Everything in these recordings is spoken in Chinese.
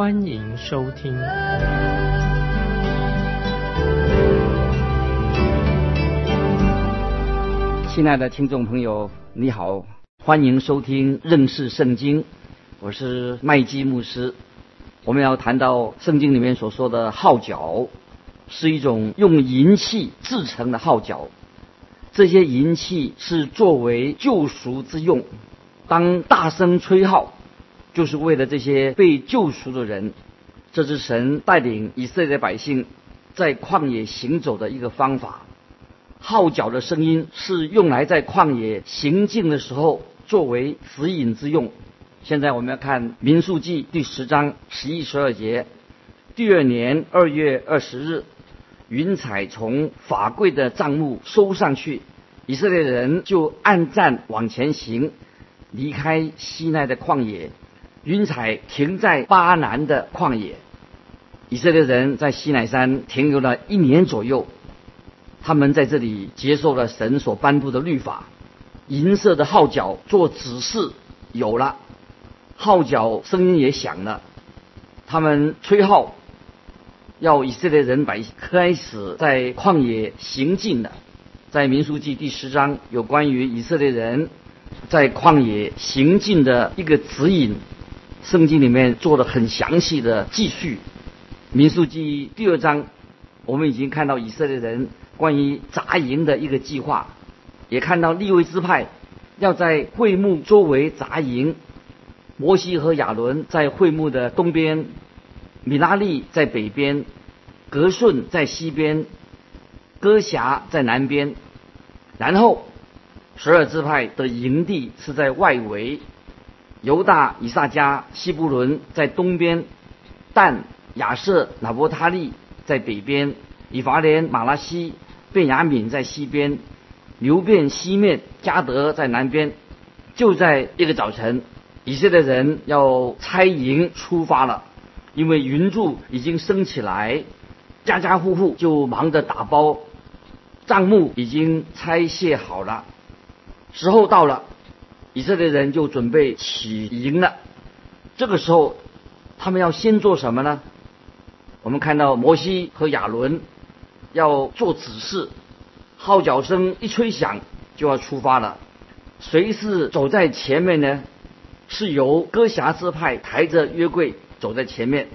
欢迎收听。亲爱的听众朋友，你好，欢迎收听认识圣经，我是麦基牧师。我们要谈到圣经里面所说的号角，是一种用银器制成的号角。这些银器是作为救赎之用，当大声吹号，就是为了这些被救赎的人。这是神带领以色列百姓在旷野行走的一个方法。号角的声音是用来在旷野行进的时候作为指引之用。现在我们要看民数记第十章十一十二节。第二年二月二十日，云彩从法柜的帐幕收上去，以色列人就按站往前行，离开西奈的旷野。云彩停在巴南的旷野。以色列人在西奈山停留了一年左右。他们在这里接受了神所颁布的律法，银色的号角做指示有了，号角声音也响了，他们吹号，要以色列人把开始在旷野行进的。在民书记第十章有关于以色列人在旷野行进的一个指引，圣经里面做了很详细的记叙。民数记第二章，我们已经看到以色列人。关于扎营的一个计划，也看到利未支派要在会幕周围扎营。摩西和亚伦在会幕的东边，米拉利在北边，格顺在西边，哥辖在南边。然后十二支派的营地是在外围，犹大、以萨迦、西布伦在东边，但亚瑟、拿伯他利在北边，以法莲、马拉西。便雅敏在西边，流便西面，加德在南边。就在一个早晨，以色列人要拆营出发了，因为云柱已经升起来，家家户户就忙着打包，帐幕已经拆卸好了。时候到了，以色列人就准备起营了。这个时候，他们要先做什么呢？我们看到摩西和亚伦。要做指示，号角声一吹响，就要出发了。谁是走在前面呢？是由哥辖支派抬着约柜走在前面。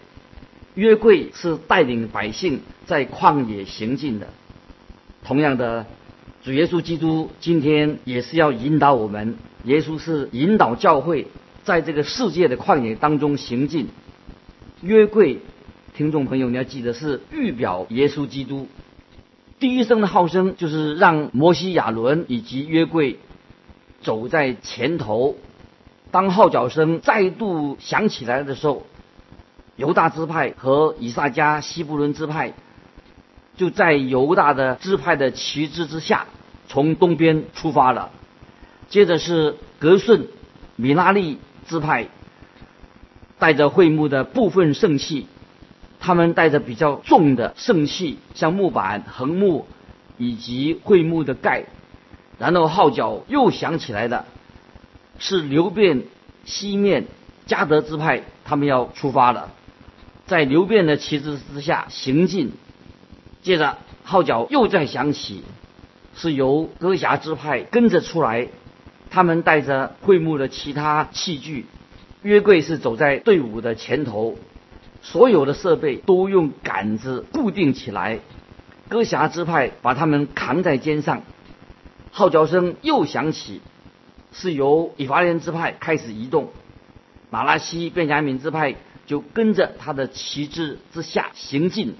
约柜是带领百姓在旷野行进的。同样的，主耶稣基督今天也是要引导我们。耶稣是引导教会在这个世界的旷野当中行进。约柜，听众朋友你要记得是预表耶稣基督。第一声的号声就是让摩西、亚伦以及约柜走在前头。当号角声再度响起来的时候，犹大支派和以萨迦、西布伦支派就在犹大的支派的旗帜之下，从东边出发了。接着是格顺、米拉利支派带着会幕的部分圣器。他们带着比较重的圣器，像木板、横木以及会幕的盖，然后号角又响起来的，是流变西面加德支派，他们要出发了，在流变的旗帜之下行进。接着号角又在响起，是由歌侠之派跟着出来，他们带着会幕的其他器具，约柜是走在队伍的前头。所有的设备都用杆子固定起来，歌侠之派把他们扛在肩上。号角声又响起，是由以法莲之派开始移动，马拉西、便雅悯之派就跟着他的旗帜之下行进。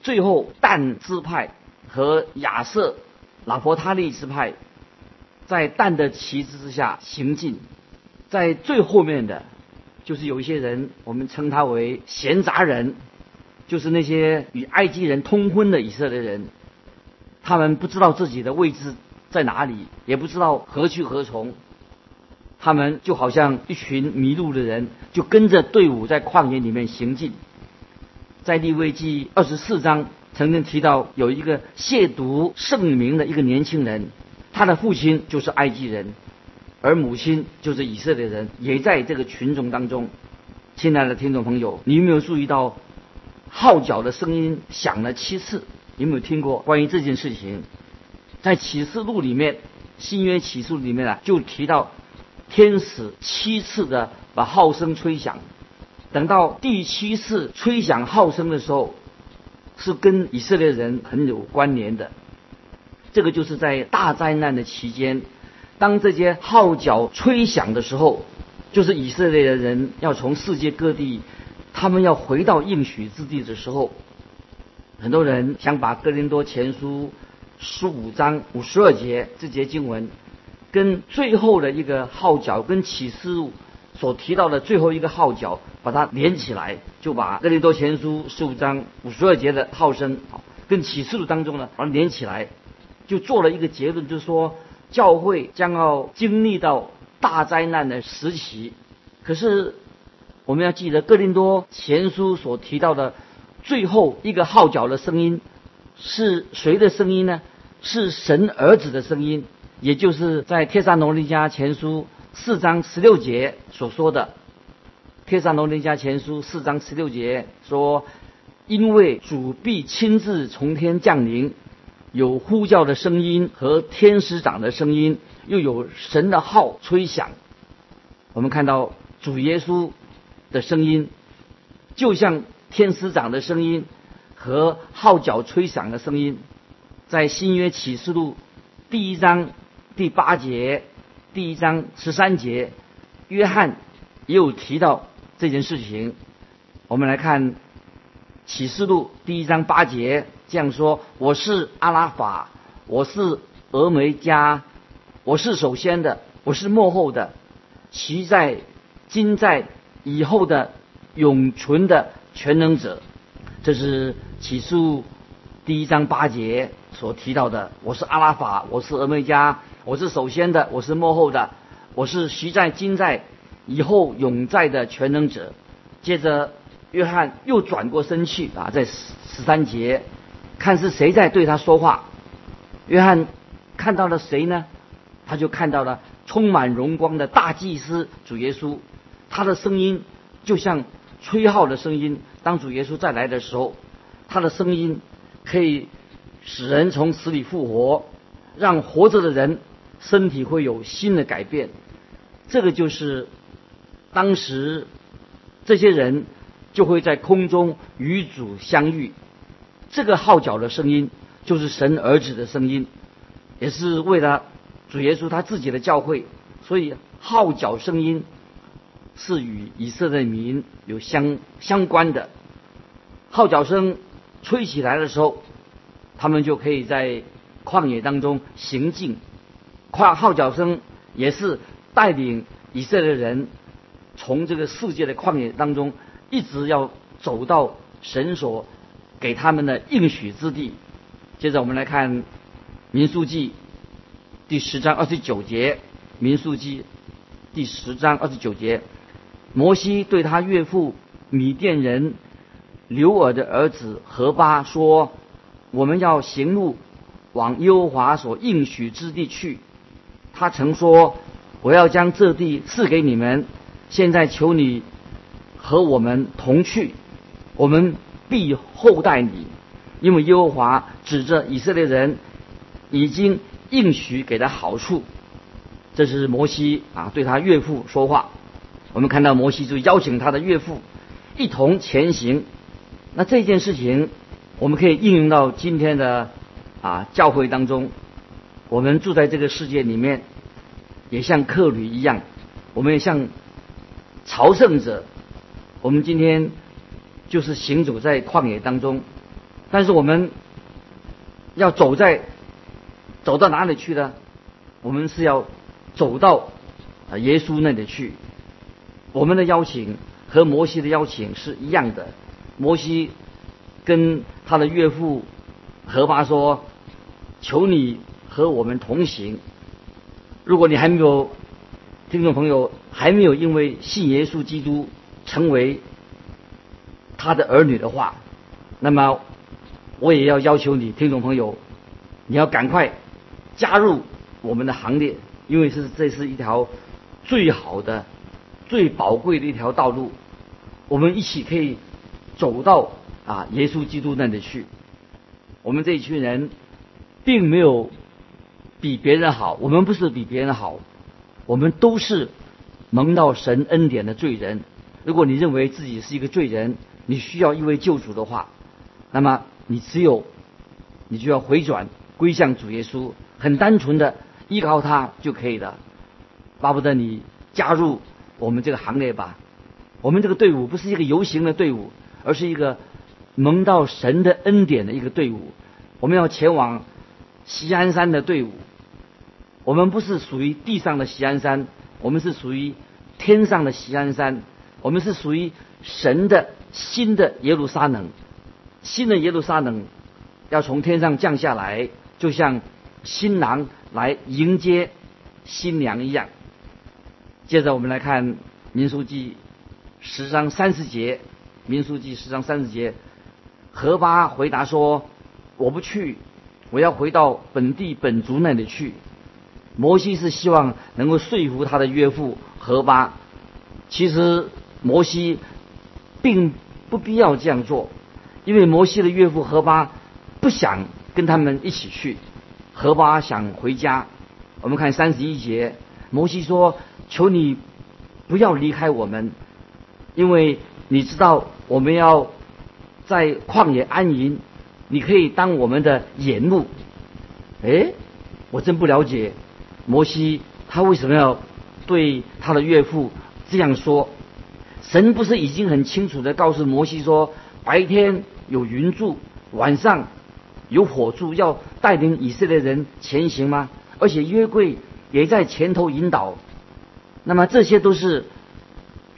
最后，但支派和亚瑟、拉伯他利支派在但的旗帜之下行进，在最后面的。就是有一些人，我们称他为闲杂人，就是那些与埃及人通婚的以色列人，他们不知道自己的位置在哪里，也不知道何去何从，他们就好像一群迷路的人，就跟着队伍在旷野里面行进。在利未记二十四章曾经提到，有一个亵渎圣名的一个年轻人，他的父亲就是埃及人，而母亲就是以色列人，也在这个群众当中。亲爱的听众朋友，你有没有注意到号角的声音响了七次？有没有听过关于这件事情？在启示录里面，新约启示录里面啊，就提到天使七次的把号声吹响。等到第七次吹响号声的时候，是跟以色列人很有关联的。这个就是在大灾难的期间，当这些号角吹响的时候，就是以色列的人要从世界各地，他们要回到应许之地的时候，很多人想把哥林多前书十五章五十二节这节经文，跟最后的一个号角跟启示录。所提到的最后一个号角，把它连起来，就把《哥林多前书》十五章五十二节的号声，跟启示录当中呢，把它连起来，就做了一个结论，就是说教会将要经历到大灾难的时期。可是我们要记得，《哥林多前书》所提到的最后一个号角的声音是谁的声音呢？是神儿子的声音，也就是在《帖撒罗尼迦前书》。四章十六节所说的《天上罗尼迦前书》四章十六节说：“因为主必亲自从天降临，有呼叫的声音和天使长的声音，又有神的号吹响。”我们看到主耶稣的声音，就像天使长的声音和号角吹响的声音，在新约启示录第一章第八节。第一章十三节，约翰也有提到这件事情。我们来看启示录第一章八节，这样说：“我是阿拉法，我是俄梅加，我是首先的，我是幕后的，其在今在以后的永存的全能者。”这是启示录第一章八节所提到的。我是阿拉法，我是俄梅加。我是首先的，我是幕后的，我是习在、今在、以后永在的全能者。接着，约翰又转过身去啊，在十十三节，看是谁在对他说话。约翰看到了谁呢？他就看到了充满荣光的大祭司主耶稣，他的声音就像吹号的声音。当主耶稣再来的时候，他的声音可以使人从死里复活，让活着的人。身体会有新的改变，这个就是当时这些人就会在空中与主相遇。这个号角的声音就是神儿子的声音，也是为了主耶稣他自己的教会，所以号角声音是与以色列民有相相关的。号角声吹起来的时候，他们就可以在旷野当中行进。跨号角声也是带领以色列人从这个世界的旷野当中，一直要走到神所给他们的应许之地。接着我们来看民数记第十章二十九节，民数记第十章二十九节，摩西对他岳父米甸人刘尔的儿子何巴说：“我们要行路往耶和华所应许之地去。”他曾说：“我要将这地赐给你们。现在求你和我们同去，我们必厚待你，因为耶和华指着以色列人已经应许给他好处。”这是摩西啊，对他岳父说话。我们看到摩西就邀请他的岳父一同前行。那这件事情，我们可以应用到今天的啊教会当中。我们住在这个世界里面，也像客旅一样，我们也像朝圣者。我们今天就是行走在旷野当中，但是我们要走在走到哪里去呢？我们是要走到啊耶稣那里去。我们的邀请和摩西的邀请是一样的。摩西跟他的岳父何巴说：“求你和我们同行。”如果你还没有听众朋友还没有因为信耶稣基督成为他的儿女的话，那么我也要要求你，听众朋友，你要赶快加入我们的行列，因为是这是一条最好的、最宝贵的一条道路，我们一起可以走到啊耶稣基督那里去。我们这一群人并没有比别人好，我们不是比别人好，我们都是蒙到神恩典的罪人。如果你认为自己是一个罪人，你需要一位救主的话，那么你只有你就要回转归向主耶稣，很单纯的依靠他就可以了。巴不得你加入我们这个行列吧。我们这个队伍不是一个游行的队伍，而是一个蒙到神的恩典的一个队伍。我们要前往锡安山的队伍。我们不是属于地上的锡安山，我们是属于天上的锡安山。我们是属于神的新的耶路撒冷，新的耶路撒冷要从天上降下来，就像新郎来迎接新娘一样。接着我们来看民书记十章三十节，民书记十章三十节，何巴回答说：“我不去，我要回到本地本族那里去。”摩西是希望能够说服他的岳父何巴，其实。摩西并不必要这样做，因为摩西的岳父何巴不想跟他们一起去，何巴想回家。我们看三十一节，摩西说：“求你不要离开我们，因为你知道我们要在旷野安营，你可以当我们的眼目。”哎，我真不了解摩西他为什么要对他的岳父这样说。神不是已经很清楚的告诉摩西说，白天有云柱，晚上有火柱，要带领以色列人前行吗？而且约柜也在前头引导。那么这些都是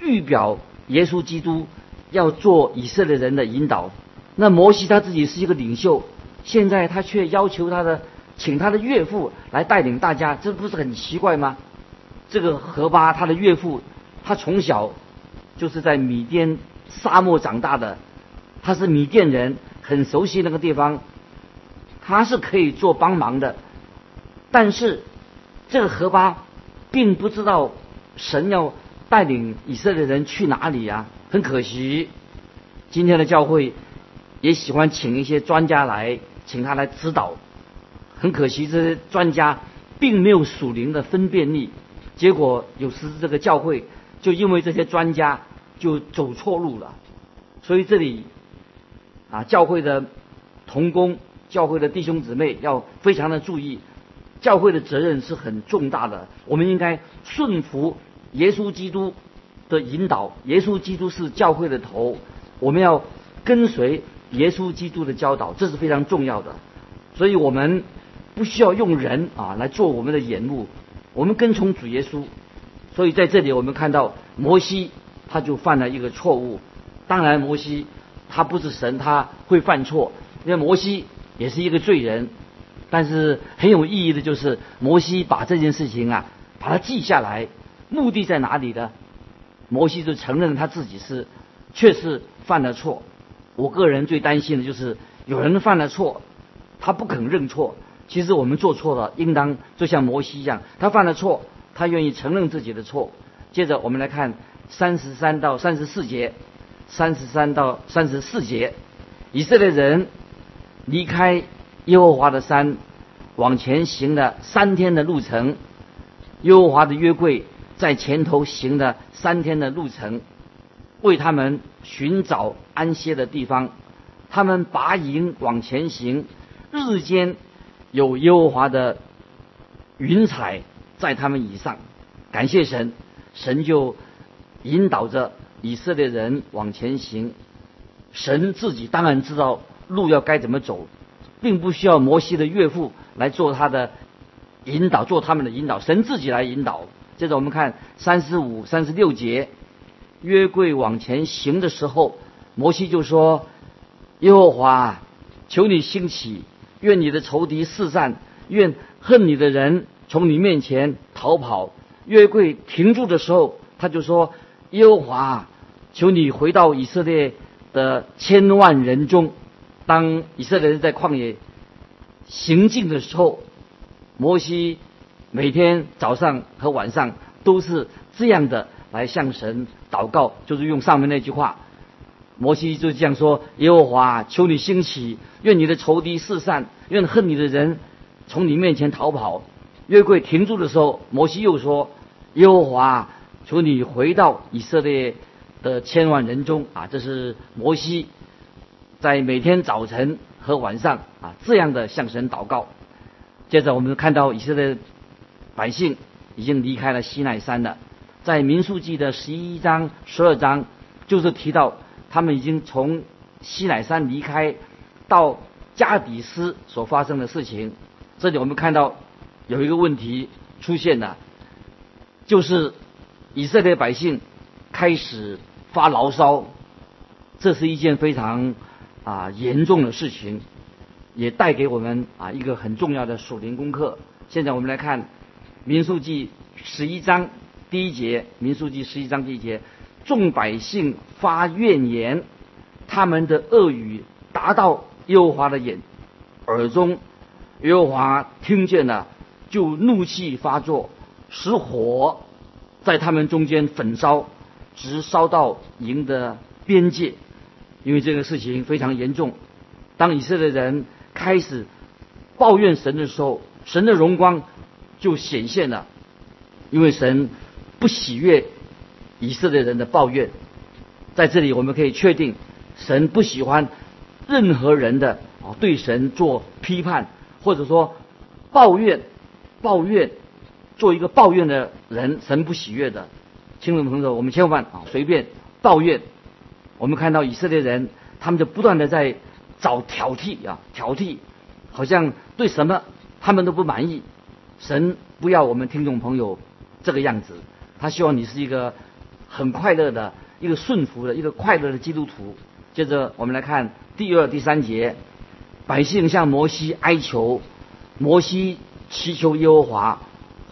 预表耶稣基督要做以色列人的引导。那摩西他自己是一个领袖，现在他却要求他的，请他的岳父来带领大家，这不是很奇怪吗？这个何巴他的岳父，他从小。就是在米甸沙漠长大的，他是米甸人，很熟悉那个地方，他是可以做帮忙的，但是这个河巴并不知道神要带领以色列人去哪里呀，很可惜，今天的教会也喜欢请一些专家来，请他来指导，很可惜这些专家并没有属灵的分辨力，结果有时这个教会就因为这些专家。就走错路了，所以这里啊，教会的同工、教会的弟兄姊妹要非常的注意，教会的责任是很重大的。我们应该顺服耶稣基督的引导，耶稣基督是教会的头，我们要跟随耶稣基督的教导，这是非常重要的。所以我们不需要用人啊来做我们的眼目，我们跟从主耶稣。所以在这里我们看到摩西。他就犯了一个错误。当然，摩西他不是神，他会犯错，因为摩西也是一个罪人。但是很有意义的就是，摩西把这件事情啊，把它记下来，目的在哪里呢？摩西就承认他自己是确实犯了错。我个人最担心的就是有人犯了错，他不肯认错。其实我们做错了，应当就像摩西一样，他犯了错，他愿意承认自己的错。接着我们来看。三十三到三十四节，三十三到三十四节，以色列人离开耶和华的山，往前行了三天的路程。耶和华的约柜在前头行了三天的路程，为他们寻找安歇的地方。他们拔营往前行，日间有耶和华的云彩在他们以上。感谢神，神就。引导着以色列人往前行，神自己当然知道路要该怎么走，并不需要摩西的岳父来做他的引导，做他们的引导，神自己来引导。接着我们看三十五、三十六节，约柜往前行的时候，摩西就说：“耶和华，求你兴起，愿你的仇敌四散，愿恨你的人从你面前逃跑。约柜停住的时候，他就说：“耶和华，求你回到以色列的千万人中。”当以色列人在旷野行进的时候，摩西每天早上和晚上都是这样的来向神祷告，就是用上面那句话。摩西就这样说：“耶和华，求你兴起，愿你的仇敌四散，愿恨你的人从你面前逃跑。”约柜停住的时候，摩西又说：“耶和华，求你回到以色列的千万人中。”啊，这是摩西。在每天早晨和晚上啊，这样的向神祷告。接着我们看到以色列百姓已经离开了西奈山了。在民数记的十一章、十二章，就是提到他们已经从西奈山离开，到加底斯所发生的事情。这里我们看到有一个问题出现了，就是以色列百姓开始发牢骚，这是一件非常。啊，严重的事情，也带给我们啊一个很重要的属灵功课。现在我们来看《民数记》十一章第一节，《民数记》十一章第一节，众百姓发怨言，他们的恶语达到耶和华的眼耳中，耶和华听见了，就怒气发作，使火在他们中间焚烧，直烧到营的边界。因为这个事情非常严重，当以色列人开始抱怨神的时候，神的荣光就显现了。因为神不喜悦以色列人的抱怨，在这里我们可以确定，神不喜欢任何人的啊对神做批判，或者说抱怨、抱怨，做一个抱怨的人，神不喜悦的。听众朋友，我们千万啊随便抱怨。我们看到以色列人，他们就不断的在找挑剔啊，挑剔，好像对什么他们都不满意。神不要我们听众朋友这个样子，他希望你是一个很快乐的、一个顺服的、一个快乐的基督徒。接着我们来看第二、第三节，百姓向摩西哀求，摩西祈求耶和华，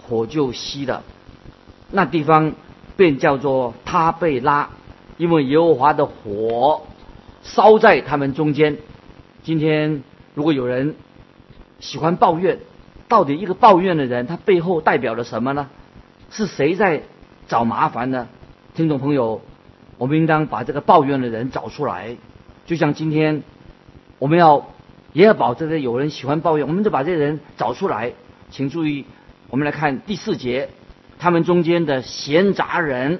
火就熄了，那地方便叫做他贝拉。因为耶和华的火烧在他们中间。今天如果有人喜欢抱怨，到底一个抱怨的人他背后代表了什么呢？是谁在找麻烦呢？听众朋友，我们应当把这个抱怨的人找出来。就像今天我们要也要保证着有人喜欢抱怨，我们就把这些人找出来。请注意，我们来看第四节，他们中间的闲杂人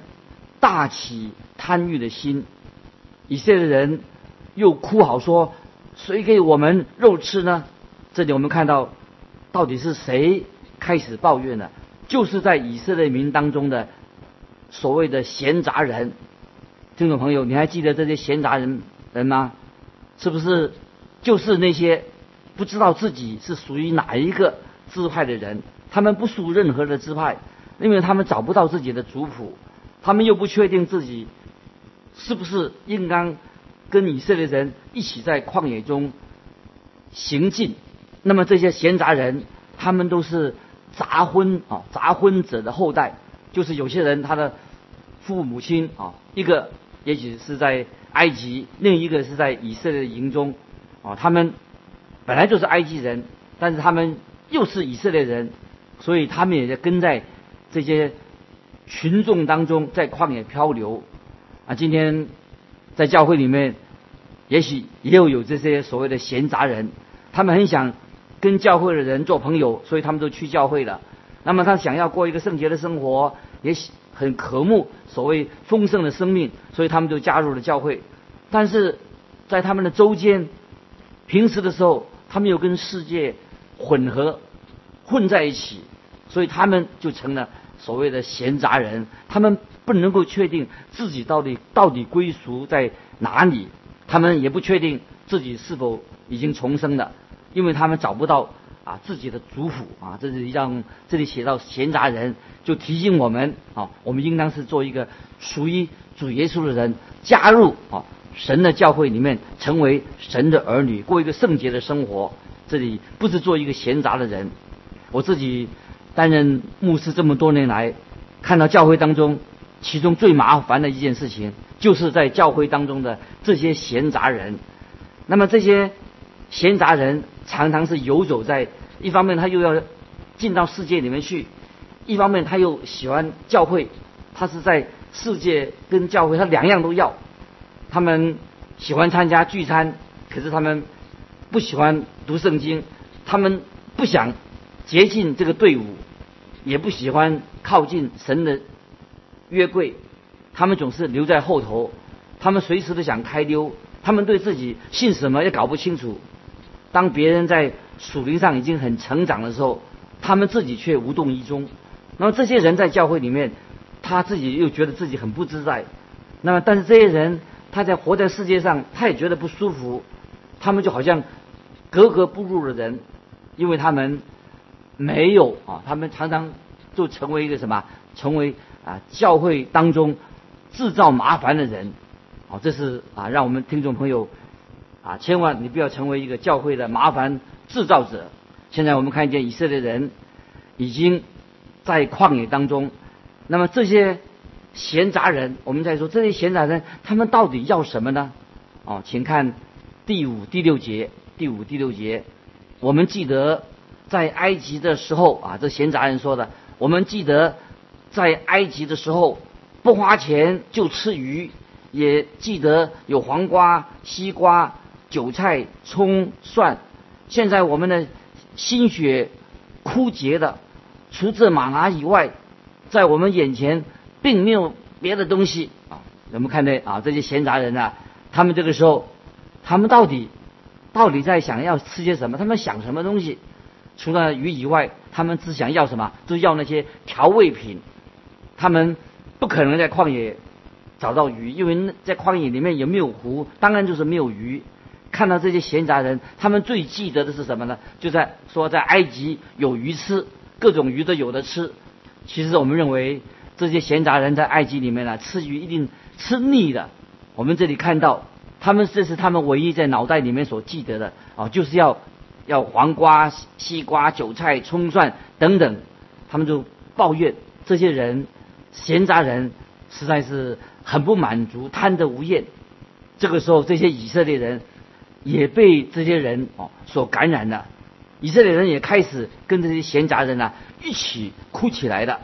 大起。贪欲的心，以色列人又哭嚎说：“谁给我们肉吃呢？”这里我们看到，到底是谁开始抱怨呢？就是在以色列民当中的所谓的闲杂人。听众朋友，你还记得这些闲杂人人吗？是不是就是那些不知道自己是属于哪一个支派的人？他们不属任何的支派，因为他们找不到自己的族谱，他们又不确定自己。是不是应当跟以色列人一起在旷野中行进？那么这些闲杂人，他们都是杂婚啊，杂婚者的后代。就是有些人他的父母亲啊，一个也许是在埃及，另一个是在以色列营中啊。他们本来就是埃及人，但是他们又是以色列人，所以他们也在跟在这些群众当中在旷野漂流。啊，今天在教会里面，也许也有有这些所谓的闲杂人，他们很想跟教会的人做朋友，所以他们都去教会了。那么他想要过一个圣洁的生活，也很渴慕所谓丰盛的生命，所以他们就加入了教会。但是在他们的周间，平时的时候，他们又跟世界混合混在一起，所以他们就成了所谓的闲杂人。他们。不能够确定自己到底到底归属在哪里，他们也不确定自己是否已经重生了，因为他们找不到啊自己的族谱啊，这是让这里写到闲杂人，就提醒我们啊，我们应当是做一个属于主耶稣的人，加入啊神的教会里面成为神的儿女，过一个圣洁的生活。这里不是做一个闲杂的人。我自己担任牧师这么多年来，看到教会当中其中最麻烦的一件事情，就是在教会当中的这些闲杂人。那么这些闲杂人常常是游走在一方面，他又要进到世界里面去；一方面他又喜欢教会，他是在世界跟教会他两样都要。他们喜欢参加聚餐，可是他们不喜欢读圣经，他们不想接近这个队伍，也不喜欢靠近神的约柜，他们总是留在后头，他们随时都想开溜，他们对自己信什么也搞不清楚。当别人在属灵上已经很成长的时候，他们自己却无动于衷。那么这些人在教会里面，他自己又觉得自己很不自在。那么但是这些人。他在活在世界上，他也觉得不舒服。他们就好像格格不入的人，因为他们没有啊，他们常常就成为一个什么？成为啊教会当中制造麻烦的人。啊，这是啊，让我们听众朋友啊，千万你不要成为一个教会的麻烦制造者。现在我们看见以色列人已经在旷野当中，那么这些。闲杂人，我们在说这些闲杂人，他们到底要什么呢？哦，请看第五、第六节，第五、第六节，我们记得在埃及的时候啊，这闲杂人说的，我们记得在埃及的时候不花钱就吃鱼，也记得有黄瓜、西瓜、韭菜、葱、蒜。现在我们的心血枯竭的，除这马拿以外，在我们眼前。并没有别的东西啊！我们看到啊，这些闲杂人啊，他们这个时候，他们到底到底在想要吃些什么？他们想什么东西？除了鱼以外，他们只想要什么？就要那些调味品。他们不可能在旷野找到鱼，因为在旷野里面也没有湖？当然就是没有鱼。看到这些闲杂人，他们最记得的是什么呢？就在说在埃及有鱼吃，各种鱼都有的吃。其实我们认为。这些闲杂人在埃及里面呢，吃鱼一定吃腻的。我们这里看到，他们这是他们唯一在脑袋里面所记得的啊，就是要要黄瓜、西瓜、韭菜、葱蒜等等。他们就抱怨这些人闲杂人实在是很不满足，贪得无厌。这个时候，这些以色列人也被这些人哦所感染了，以色列人也开始跟这些闲杂人呢一起哭起来了。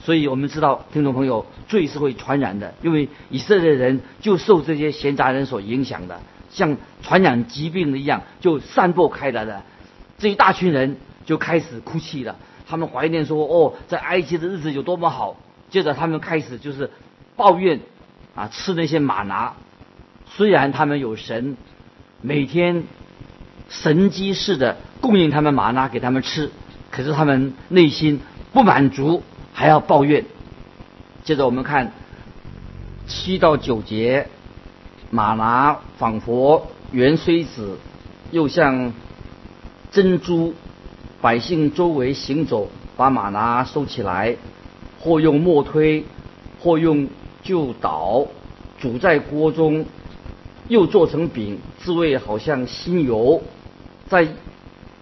所以我们知道，听众朋友，罪是会传染的，因为以色列人就受这些闲杂人所影响的，像传染疾病的一样，就散播开来的。这一大群人就开始哭泣了，他们怀念说：“哦，在埃及的日子有多么好。”接着他们开始就是抱怨啊，吃那些玛拿。虽然他们有神，每天神机似的供应他们玛拿给他们吃，可是他们内心不满足。还要抱怨。接着我们看七到九节，马拿仿佛圆锥子，又像珍珠。百姓周围行走，把马拿收起来，或用磨推，或用就捣，煮在锅中，又做成饼，滋味好像新油。在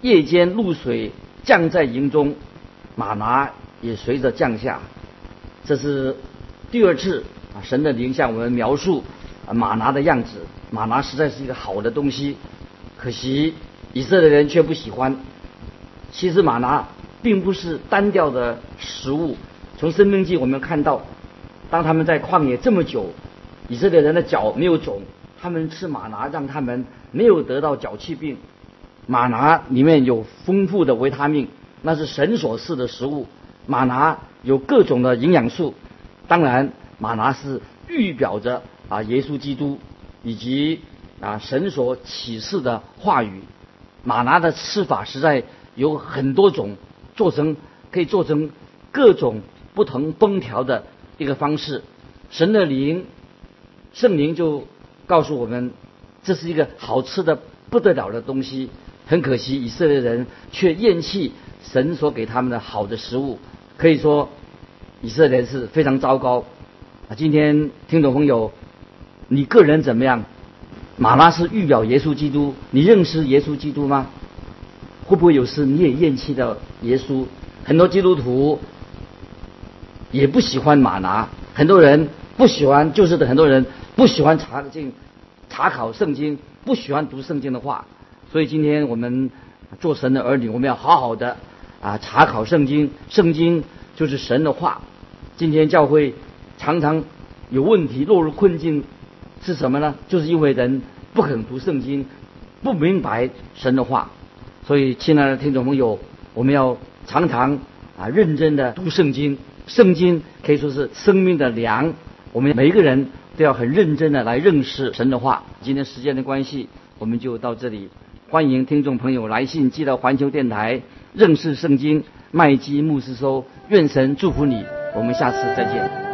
夜间露水降在营中，马拿。也随着降下，这是第二次啊！神的灵向我们描述啊马拿的样子。马拿实在是一个好的东西，可惜以色列人却不喜欢。其实马拿并不是单调的食物。从生命记我们看到，当他们在旷野这么久，以色列人的脚没有肿，他们吃马拿让他们没有得到脚气病。马拿里面有丰富的维他命，那是神所赐的食物。马拿有各种的营养素，当然马拿是预表着啊耶稣基督以及啊神所启示的话语。马拿的吃法实在有很多种，做成可以做成各种不同烹调的一个方式。神的灵圣灵就告诉我们，这是一个好吃的不得了的东西。很可惜以色列人却厌弃神所给他们的好的食物。可以说，以色列人是非常糟糕。啊，今天听众朋友，你个人怎么样？马拉是预表耶稣基督，你认识耶稣基督吗？会不会有时你也厌弃了耶稣？很多基督徒也不喜欢马拿，很多人不喜欢，就是很多人不喜欢查经、查考圣经，不喜欢读圣经的话。所以今天我们做神的儿女，我们要好好的啊查考圣经，圣经就是神的话。今天教会常常有问题，落入困境是什么呢？就是因为人不肯读圣经，不明白神的话。所以，亲爱的听众朋友，我们要常常啊认真的读圣经。圣经可以说是生命的粮，我们每一个人都要很认真的来认识神的话。今天时间的关系，我们就到这里。欢迎听众朋友来信寄到环球电台，认识圣经麦基牧师说。愿神祝福你，我们下次再见。